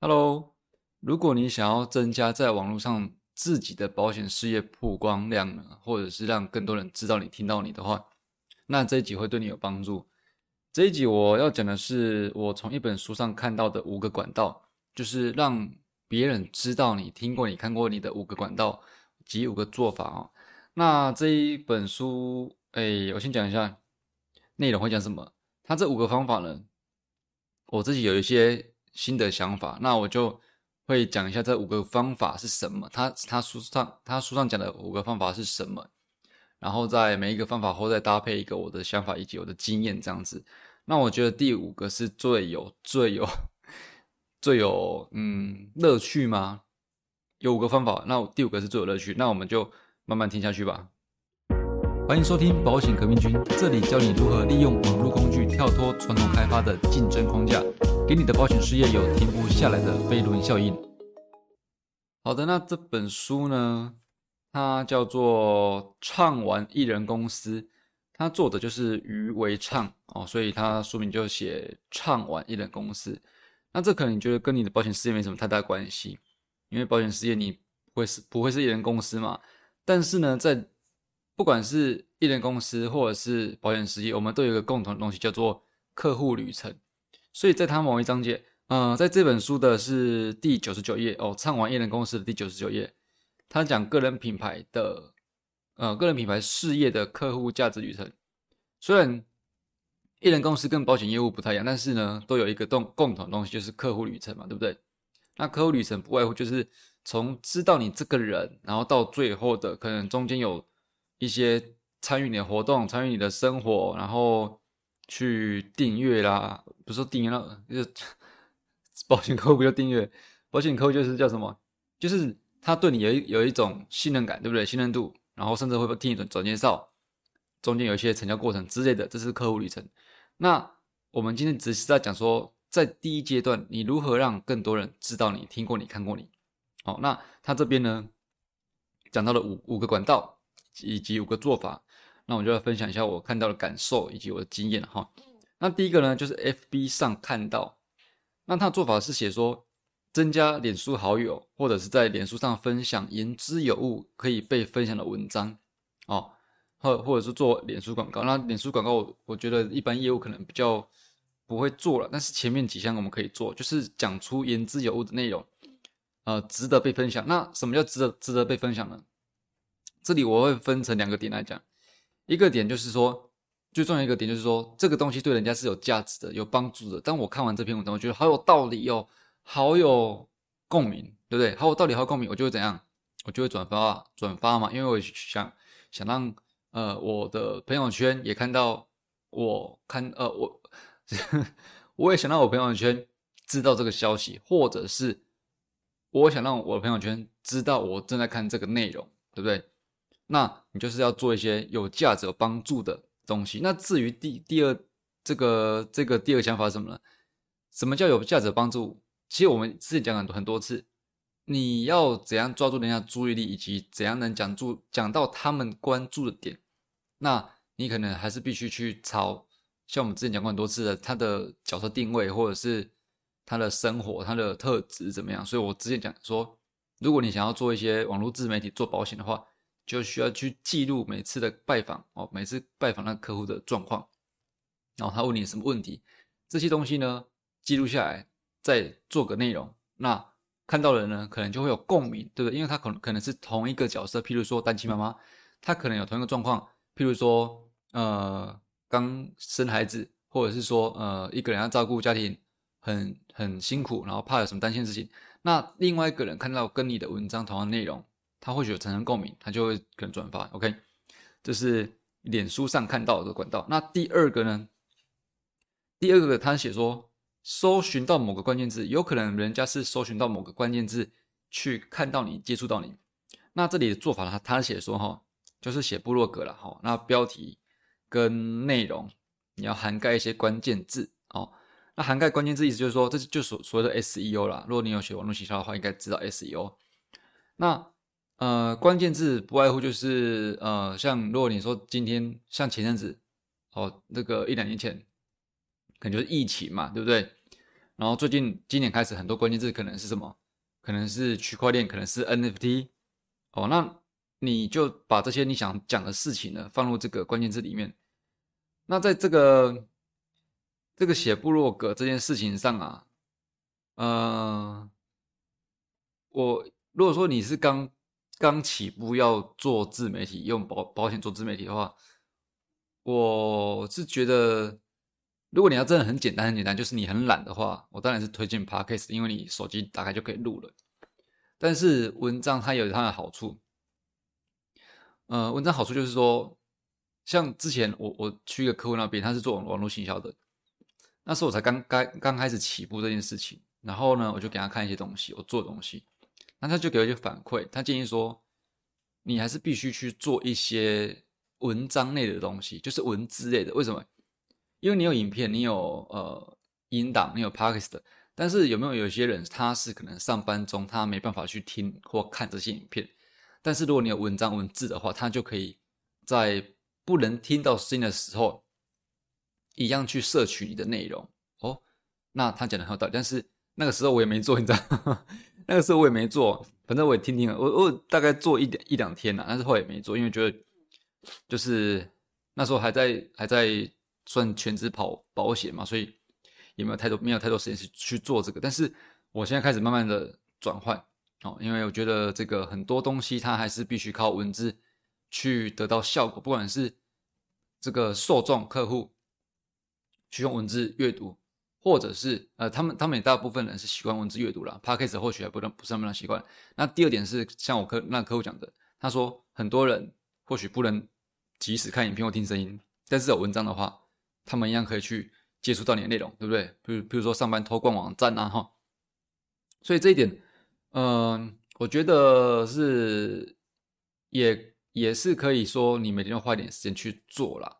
Hello，如果你想要增加在网络上自己的保险事业曝光量呢，或者是让更多人知道你、听到你的话，那这一集会对你有帮助。这一集我要讲的是我从一本书上看到的五个管道，就是让别人知道你、听过你、看过你的五个管道及五个做法哦。那这一本书，哎，我先讲一下内容会讲什么。它这五个方法呢，我自己有一些。新的想法，那我就会讲一下这五个方法是什么。他他书上他书上讲的五个方法是什么，然后在每一个方法后再搭配一个我的想法以及我的经验这样子。那我觉得第五个是最有最有 最有嗯乐趣吗？有五个方法，那第五个是最有乐趣，那我们就慢慢听下去吧。欢迎收听保险革命军，这里教你如何利用网络工具跳脱传统开发的竞争框架，给你的保险事业有停不下来的飞轮效应。好的，那这本书呢，它叫做《畅玩艺人公司》，它作者就是余维畅哦，所以它书名就写《畅玩艺人公司》。那这可能你觉得跟你的保险事业没什么太大关系，因为保险事业你不会是不会是艺人公司嘛？但是呢，在不管是艺人公司或者是保险事业，我们都有一个共同的东西，叫做客户旅程。所以在他某一章节，嗯，在这本书的是第九十九页哦，唱完艺人公司的第九十九页，他讲个人品牌的，呃，个人品牌事业的客户价值旅程。虽然艺人公司跟保险业务不太一样，但是呢，都有一个共共同的东西，就是客户旅程嘛，对不对？那客户旅程不外乎就是从知道你这个人，然后到最后的可能中间有。一些参与你的活动，参与你的生活，然后去订阅啦，不是说订阅了，就是 保险客户不叫订阅，保险客户就是叫什么？就是他对你有一有一种信任感，对不对？信任度，然后甚至会不听你转介绍，中间有一些成交过程之类的，这是客户旅程。那我们今天只是在讲说，在第一阶段，你如何让更多人知道你、听过你、看过你。好，那他这边呢，讲到了五五个管道。以及五个做法，那我就要分享一下我看到的感受以及我的经验哈。那第一个呢，就是 FB 上看到，那他的做法是写说，增加脸书好友，或者是在脸书上分享言之有物可以被分享的文章哦，或或者是做脸书广告。那脸书广告，我觉得一般业务可能比较不会做了，但是前面几项我们可以做，就是讲出言之有物的内容，呃，值得被分享。那什么叫值得值得被分享呢？这里我会分成两个点来讲，一个点就是说，最重要一个点就是说，这个东西对人家是有价值的、有帮助的。当我看完这篇文章，我觉得好有道理哦，好有共鸣，对不对？好有道理，好共鸣，我就会怎样？我就会转发，转发嘛，因为我想想让呃我的朋友圈也看到，我看呃我我也想让我朋友圈知道这个消息，或者是我想让我的朋友圈知道我正在看这个内容，对不对？那你就是要做一些有价值、有帮助的东西。那至于第第二这个这个第二个想法是什么呢？什么叫有价值、帮助？其实我们之前讲很多很多次，你要怎样抓住人家注意力，以及怎样能讲住讲到他们关注的点，那你可能还是必须去抄，像我们之前讲过很多次的，他的角色定位，或者是他的生活、他的特质怎么样。所以我之前讲说，如果你想要做一些网络自媒体、做保险的话，就需要去记录每次的拜访哦，每次拜访那客户的状况，然后他问你什么问题，这些东西呢记录下来，再做个内容，那看到的人呢可能就会有共鸣，对不对？因为他可能可能是同一个角色，譬如说单亲妈妈，她可能有同一个状况，譬如说呃刚生孩子，或者是说呃一个人要照顾家庭很很辛苦，然后怕有什么担心事情，那另外一个人看到跟你的文章同样内容。他或许有产生共鸣，他就会可能转发。OK，这是脸书上看到的管道。那第二个呢？第二个他写说，搜寻到某个关键字，有可能人家是搜寻到某个关键字去看到你、接触到你。那这里的做法，他他写说哈，就是写部落格了哈。那标题跟内容你要涵盖一些关键字哦。那涵盖关键字意思就是说，这就所所谓的 SEO 啦。如果你有学网络营销的话，应该知道 SEO。那呃，关键字不外乎就是呃，像如果你说今天像前阵子，哦，那个一两年前，可能就是疫情嘛，对不对？然后最近今年开始很多关键字可能是什么？可能是区块链，可能是 NFT。哦，那你就把这些你想讲的事情呢放入这个关键字里面。那在这个这个写部落格这件事情上啊，呃，我如果说你是刚刚起步要做自媒体，用保保险做自媒体的话，我是觉得。如果你要真的很简单很简单，就是你很懒的话，我当然是推荐 Podcast，因为你手机打开就可以录了。但是文章它有它的好处，呃，文章好处就是说，像之前我我去一个客户那边，他是做网络行销的，那时候我才刚刚刚开始起步这件事情，然后呢，我就给他看一些东西，我做东西，那他就给我一些反馈，他建议说，你还是必须去做一些文章类的东西，就是文字类的，为什么？因为你有影片，你有呃音档，你有 podcast，但是有没有有些人他是可能上班中他没办法去听或看这些影片，但是如果你有文章文字的话，他就可以在不能听到声音的时候，一样去摄取你的内容哦。那他讲的很有道理，但是那个时候我也没做，你知道，那个时候我也没做，反正我也听听，我我大概做一点一两天了，但是后来也没做，因为觉得就是那时候还在还在。算全职跑保险嘛，所以也没有太多没有太多时间去去做这个。但是我现在开始慢慢的转换哦，因为我觉得这个很多东西它还是必须靠文字去得到效果，不管是这个受众客户去用文字阅读，或者是呃他们他们也大部分人是习惯文字阅读了 p a c k a g e 或许还不能不是那么习惯。那第二点是像我客那客户讲的，他说很多人或许不能即时看影片或听声音，但是有文章的话。他们一样可以去接触到你的内容，对不对？比如，比如说上班偷逛网站啊，哈。所以这一点，嗯，我觉得是也也是可以说，你每天要花一点时间去做啦。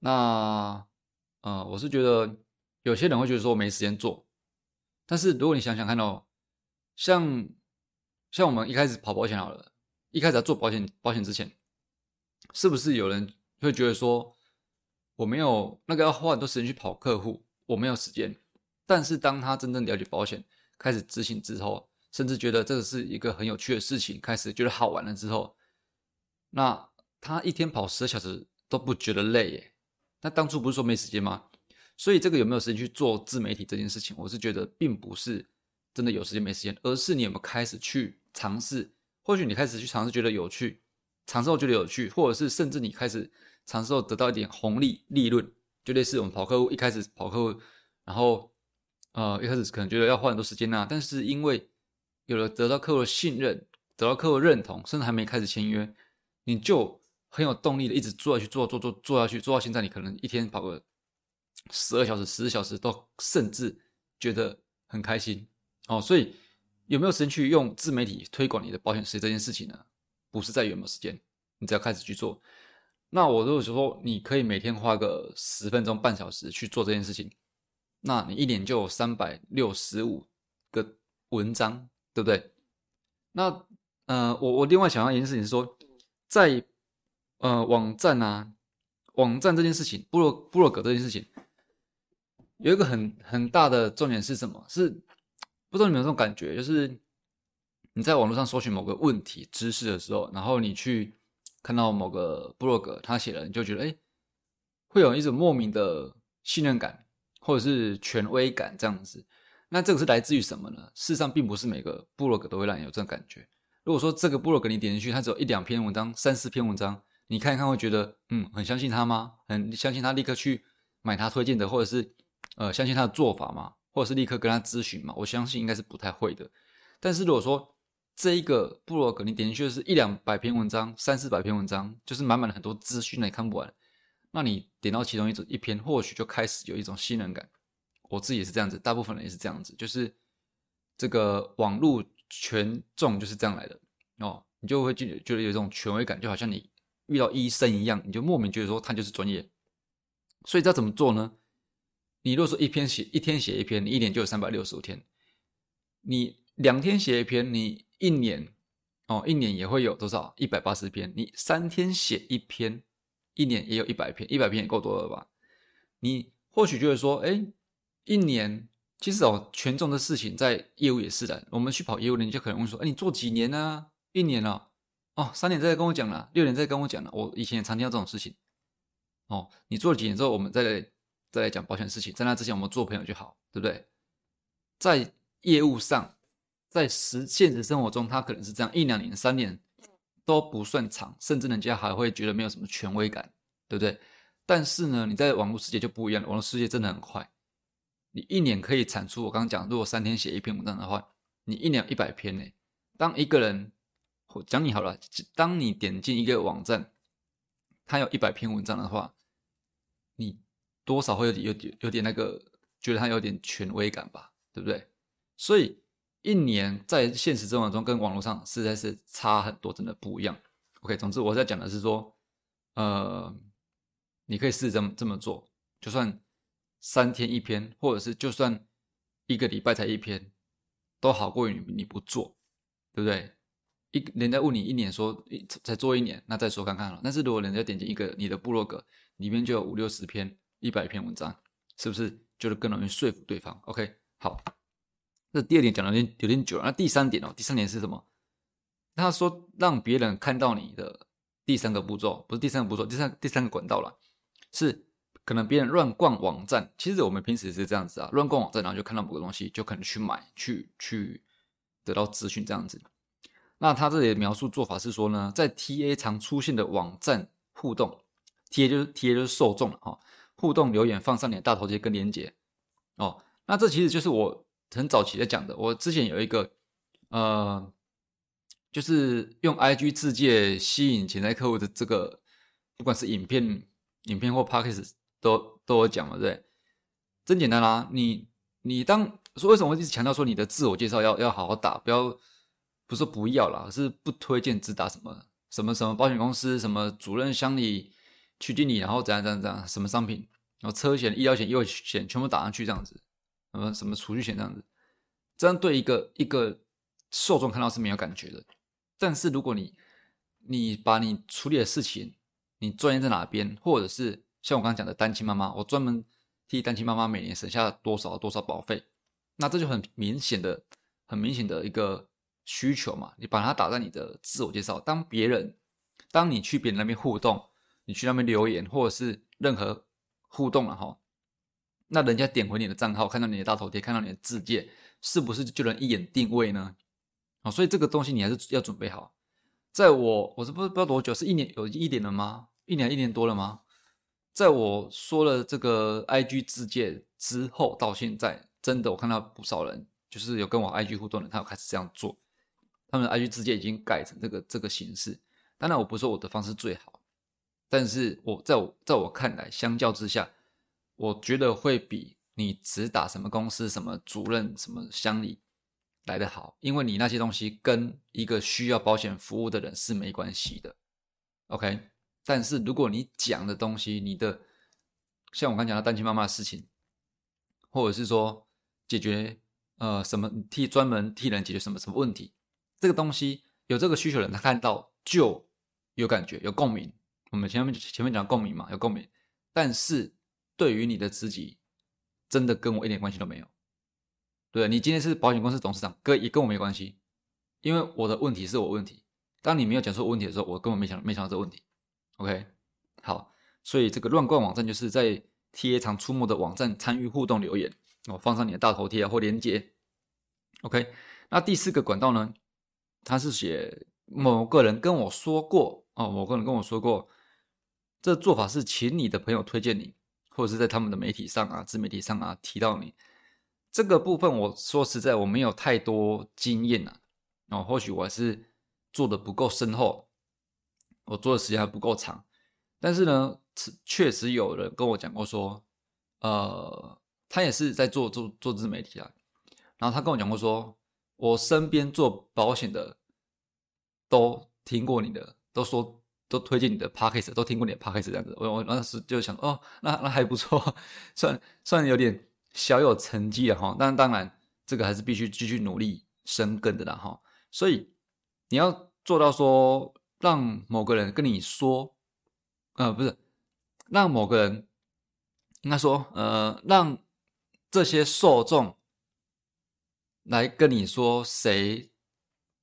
那，呃，我是觉得有些人会觉得说没时间做，但是如果你想想看哦，像像我们一开始跑保险好了，一开始要做保险保险之前，是不是有人会觉得说？我没有那个要花很多时间去跑客户，我没有时间。但是当他真正了解保险，开始执行之后，甚至觉得这个是一个很有趣的事情，开始觉得好玩了之后，那他一天跑十个小时都不觉得累耶。那当初不是说没时间吗？所以这个有没有时间去做自媒体这件事情，我是觉得并不是真的有时间没时间，而是你有没有开始去尝试。或许你开始去尝试，觉得有趣，尝试后觉得有趣，或者是甚至你开始。尝试后得到一点红利利润，就类似我们跑客户一开始跑客户，然后呃一开始可能觉得要花很多时间呐，但是因为有了得到客户的信任，得到客户认同，甚至还没开始签约，你就很有动力的一直做下去，做做做做下去，做到现在你可能一天跑个十二小时、十四小时，都甚至觉得很开心哦。所以有没有时间去用自媒体推广你的保险事业这件事情呢？不是在于有没有时间，你只要开始去做。那我如果说你可以每天花个十分钟、半小时去做这件事情，那你一年就有三百六十五个文章，对不对？那呃，我我另外想要一件事情是说，在呃网站啊，网站这件事情，部落部落格这件事情，有一个很很大的重点是什么？是不知道你们有这种感觉，就是你在网络上搜寻某个问题知识的时候，然后你去。看到某个部落格他写了，你就觉得哎，会有一种莫名的信任感，或者是权威感这样子。那这个是来自于什么呢？事实上，并不是每个部落格都会让你有这种感觉。如果说这个部落格你点进去，它只有一两篇文章、三四篇文章，你看一看会觉得嗯，很相信他吗？很相信他立刻去买他推荐的，或者是呃相信他的做法吗？或者是立刻跟他咨询嘛？我相信应该是不太会的。但是如果说，这一个部落格，你点进去是一两百篇文章，三四百篇文章，就是满满的很多资讯，你看不完。那你点到其中一种一篇，或许就开始有一种信任感。我自己也是这样子，大部分人也是这样子，就是这个网络权重就是这样来的哦。你就会觉觉得有一种权威感，就好像你遇到医生一样，你就莫名觉得说他就是专业。所以要怎么做呢？你如果说一篇写一天写一篇，你一年就有三百六十五天。你两天写一篇，你一年哦，一年也会有多少？一百八十篇。你三天写一篇，一年也有一百篇，一百篇也够多了吧？你或许觉得说，哎，一年其实哦，权重的事情在业务也是的。我们去跑业务呢，你就可能会说：“哎，你做几年呢？一年了？哦，三年再跟我讲了，六年再跟我讲了。”我以前也常听到这种事情。哦，你做了几年之后，我们再来再来讲保险事情。在那之前，我们做朋友就好，对不对？在业务上，在实现实生活中，他可能是这样，一两年、三年都不算长，甚至人家还会觉得没有什么权威感，对不对？但是呢，你在网络世界就不一样了，网络世界真的很快。你一年可以产出，我刚刚讲，如果三天写一篇文章的话，你一年一百篇呢。当一个人我讲你好了，当你点进一个网站，他有一百篇文章的话，你多少会有点有点有点那个，觉得他有点权威感吧，对不对？所以一年在现实生活中跟网络上实在是差很多，真的不一样。OK，总之我在讲的是说，呃，你可以试着这么这么做，就算。三天一篇，或者是就算一个礼拜才一篇，都好过于你你不做，对不对？一人家问你一年说才做一年，那再说看看了。但是如果人家点进一个你的部落格，里面就有五六十篇、一百篇文章，是不是就是更容易说服对方？OK，好，那第二点讲的有点有点久了。那第三点哦，第三点是什么？他说让别人看到你的第三个步骤，不是第三个步骤，第三第三个管道了，是。可能别人乱逛网站，其实我们平时是这样子啊，乱逛网站，然后就看到某个东西，就可能去买，去去得到资讯这样子。那他这里的描述做法是说呢，在 TA 常出现的网站互动，TA 就是 TA 就是受众了哈，互动留言放上你的大头贴跟连接哦。那这其实就是我很早期在讲的，我之前有一个呃，就是用 IG 自介吸引潜在客户的这个，不管是影片、影片或 p a c k a g e 都都有讲了，对，真简单啦。你你当说为什么一直强调说你的自我介绍要要好好打，不要不是不要啦，是不推荐只打什么什么什么保险公司，什么主任、乡里、取经理，然后怎样怎样怎样，什么商品，然后车险、医疗险、意外险全部打上去这样子，什么什么储蓄险这样子，这样对一个一个受众看到是没有感觉的。但是如果你你把你处理的事情，你专业在哪边，或者是像我刚刚讲的单亲妈妈，我专门替单亲妈妈每年省下多少多少保费，那这就很明显的、很明显的一个需求嘛。你把它打在你的自我介绍，当别人，当你去别人那边互动，你去那边留言或者是任何互动了哈，那人家点回你的账号，看到你的大头贴，看到你的字界，是不是就能一眼定位呢？哦，所以这个东西你还是要准备好。在我我是不不知道多久，是一年有一点了吗？一年一年多了吗？在我说了这个 IG 自介之后，到现在真的我看到不少人，就是有跟我 IG 互动的，他有开始这样做。他们的 IG 自介已经改成这个这个形式。当然，我不是说我的方式最好，但是我在我在我看来，相较之下，我觉得会比你只打什么公司、什么主任、什么乡里来的好，因为你那些东西跟一个需要保险服务的人是没关系的。OK。但是如果你讲的东西，你的像我刚讲的单亲妈妈的事情，或者是说解决呃什么替专门替人解决什么什么问题，这个东西有这个需求的人，他看到就有感觉有共鸣。我们前面前面讲共鸣嘛，有共鸣。但是对于你的自己，真的跟我一点关系都没有。对你今天是保险公司董事长，跟也跟我没关系，因为我的问题是我问题。当你没有讲出问题的时候，我根本没想没想到这个问题。OK，好，所以这个乱逛网站就是在 TA 常出没的网站参与互动留言，我放上你的大头贴或链接。OK，那第四个管道呢？他是写某个人跟我说过哦，某个人跟我说过，这做法是请你的朋友推荐你，或者是在他们的媒体上啊、自媒体上啊提到你。这个部分我说实在我没有太多经验啊，哦，或许我还是做的不够深厚。我做的时间还不够长，但是呢，确实有人跟我讲过说，呃，他也是在做做做自媒体啊，然后他跟我讲过说，我身边做保险的都听过你的，都说都推荐你的 p a c k a g e 都听过你的 p a c k a g e 这样子，我我那时就想，哦，那那还不错，算算有点小有成绩了哈，但当然这个还是必须继续努力深耕的啦哈，所以你要做到说。让某个人跟你说，呃，不是，让某个人应该说，呃，让这些受众来跟你说谁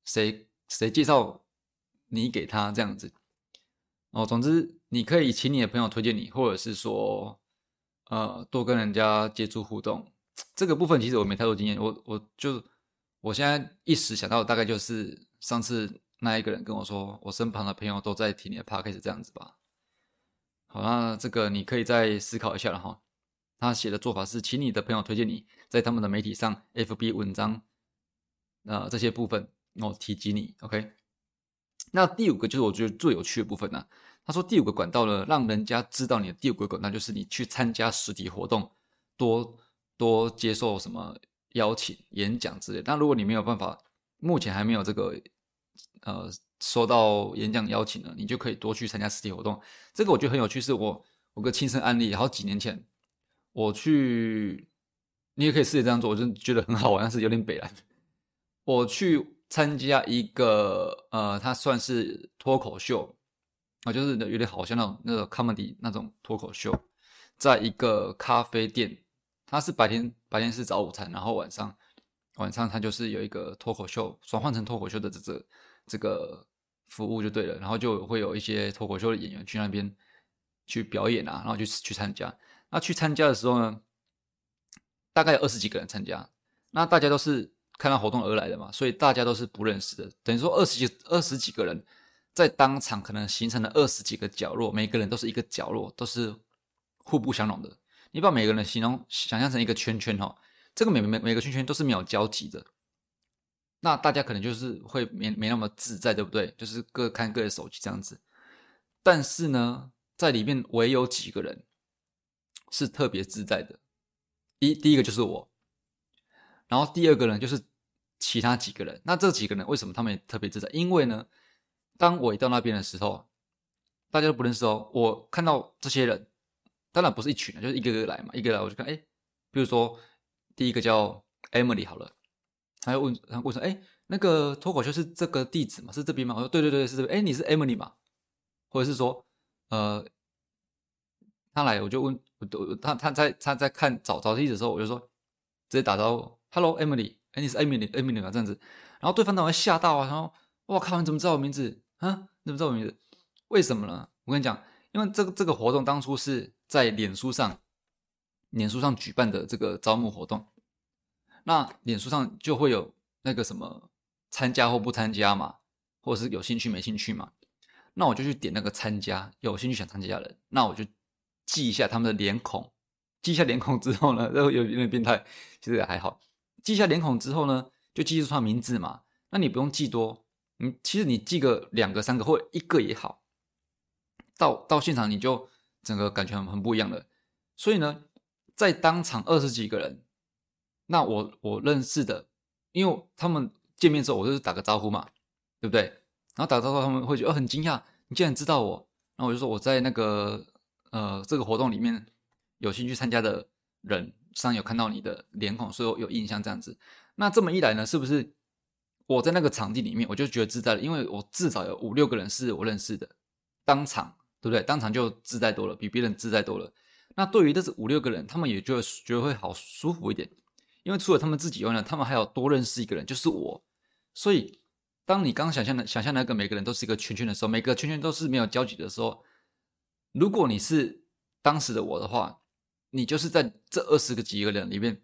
谁谁介绍你给他这样子。哦，总之你可以请你的朋友推荐你，或者是说，呃，多跟人家接触互动。这个部分其实我没太多经验，我我就我现在一时想到大概就是上次那一个人跟我说，我身旁的朋友都在听你的 podcast 这样子吧。好，那这个你可以再思考一下了哈。他写的做法是，请你的朋友推荐你在他们的媒体上，FB 文章，呃，这些部分哦提及你，OK。那第五个就是我觉得最有趣的部分呢。他说第五个管道呢，让人家知道你的第五个管道就是你去参加实体活动，多多接受什么邀请、演讲之类。那如果你没有办法，目前还没有这个呃收到演讲邀请呢，你就可以多去参加实体活动。这个我觉得很有趣，是我我个亲身案例，好几年前我去，你也可以试着这样做，我就觉得很好玩，但是有点北蓝。我去参加一个呃，它算是脱口秀。啊，就是有点好像那种那个 comedy 那种脱口秀，在一个咖啡店，它是白天白天是早午餐，然后晚上晚上它就是有一个脱口秀，转换成脱口秀的这这这个服务就对了，然后就会有一些脱口秀的演员去那边去表演啊，然后就去参加。那去参加的时候呢，大概有二十几个人参加，那大家都是看到活动而来的嘛，所以大家都是不认识的，等于说二十几二十几个人。在当场可能形成了二十几个角落，每个人都是一个角落，都是互不相容的。你把每个人形容想象成一个圈圈哈，这个每每每个圈圈都是没有交集的。那大家可能就是会没没那么自在，对不对？就是各看各的手机这样子。但是呢，在里面唯有几个人是特别自在的。一第一个就是我，然后第二个人就是其他几个人。那这几个人为什么他们也特别自在？因为呢。当我一到那边的时候，大家都不认识哦。我看到这些人，当然不是一群人就是一个个来嘛，一个来我就看，哎，比如说第一个叫 Emily 好了，他就问，他问说，哎，那个脱口秀是这个地址吗？是这边吗？我说，对对对，是这边。哎，你是 Emily 吗？或者是说，呃，他来，我就问，我他他在他在看找找地址的时候，我就说，直接打招呼，Hello Emily，哎，你是 Emily，Emily 吗？这样子，然后对方当然吓到啊，然后，我靠，你怎么知道我名字？啊，你不知道我名字？为什么呢？我跟你讲，因为这个这个活动当初是在脸书上，脸书上举办的这个招募活动，那脸书上就会有那个什么参加或不参加嘛，或者是有兴趣没兴趣嘛，那我就去点那个参加，有兴趣想参加的人，那我就记一下他们的脸孔，记一下脸孔之后呢，然后有有点变态，其实也还好，记一下脸孔之后呢，就记住他名字嘛，那你不用记多。嗯，其实你记个两个、三个或者一个也好，到到现场你就整个感觉很很不一样的。所以呢，在当场二十几个人，那我我认识的，因为他们见面之后，我就是打个招呼嘛，对不对？然后打招呼，他们会觉得很惊讶，你竟然知道我。然后我就说我在那个呃这个活动里面有兴趣参加的人上有看到你的脸孔，所以我有印象这样子。那这么一来呢，是不是？我在那个场地里面，我就觉得自在了，因为我至少有五六个人是我认识的，当场对不对？当场就自在多了，比别人自在多了。那对于这五六个人，他们也就觉得会好舒服一点，因为除了他们自己以外呢，他们还有多认识一个人，就是我。所以，当你刚想象的想象那个每个人都是一个圈圈的时候，每个圈圈都是没有交集的时候，如果你是当时的我的话，你就是在这二十个几个人里面，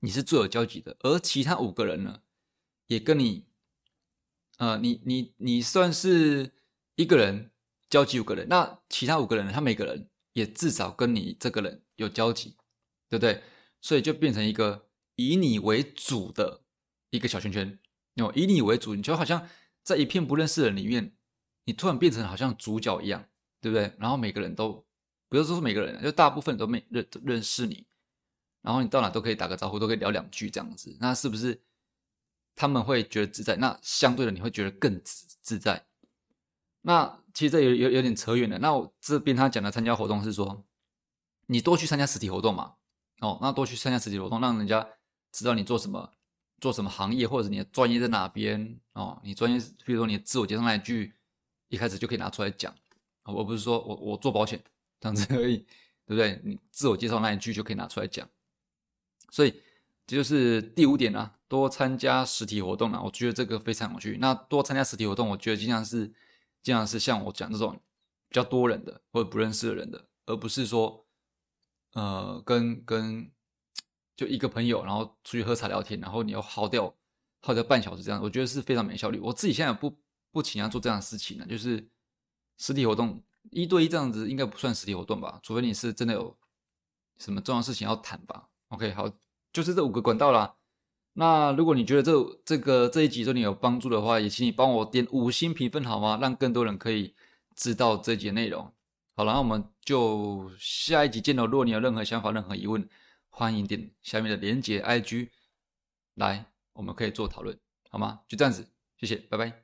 你是最有交集的，而其他五个人呢？也跟你，呃，你你你算是一个人交集五个人，那其他五个人，他每个人也至少跟你这个人有交集，对不对？所以就变成一个以你为主的一个小圈圈，哦，以你为主，你就好像在一片不认识的人里面，你突然变成好像主角一样，对不对？然后每个人都，不要说是每个人，就大部分都没认认识你，然后你到哪都可以打个招呼，都可以聊两句这样子，那是不是？他们会觉得自在，那相对的你会觉得更自自在。那其实这有有有点扯远了。那我这边他讲的参加活动是说，你多去参加实体活动嘛。哦，那多去参加实体活动，让人家知道你做什么，做什么行业，或者你的专业在哪边。哦，你专业，比如说你自我介绍那一句，一开始就可以拿出来讲。而不是说我我做保险这样子而已，对不对？你自我介绍那一句就可以拿出来讲。所以。这就是第五点啊，多参加实体活动啊，我觉得这个非常有趣。那多参加实体活动，我觉得经常是经常是像我讲这种比较多人的或者不认识的人的，而不是说呃跟跟就一个朋友，然后出去喝茶聊天，然后你要耗掉耗掉半小时这样，我觉得是非常没效率。我自己现在不不倾向做这样的事情呢，就是实体活动一对一这样子应该不算实体活动吧，除非你是真的有什么重要事情要谈吧。OK，好。就是这五个管道啦。那如果你觉得这这个这一集对你有帮助的话，也请你帮我点五星评分好吗？让更多人可以知道这节内容。好了，那我们就下一集见喽。如果你有任何想法、任何疑问，欢迎点下面的连结 IG 来，我们可以做讨论，好吗？就这样子，谢谢，拜拜。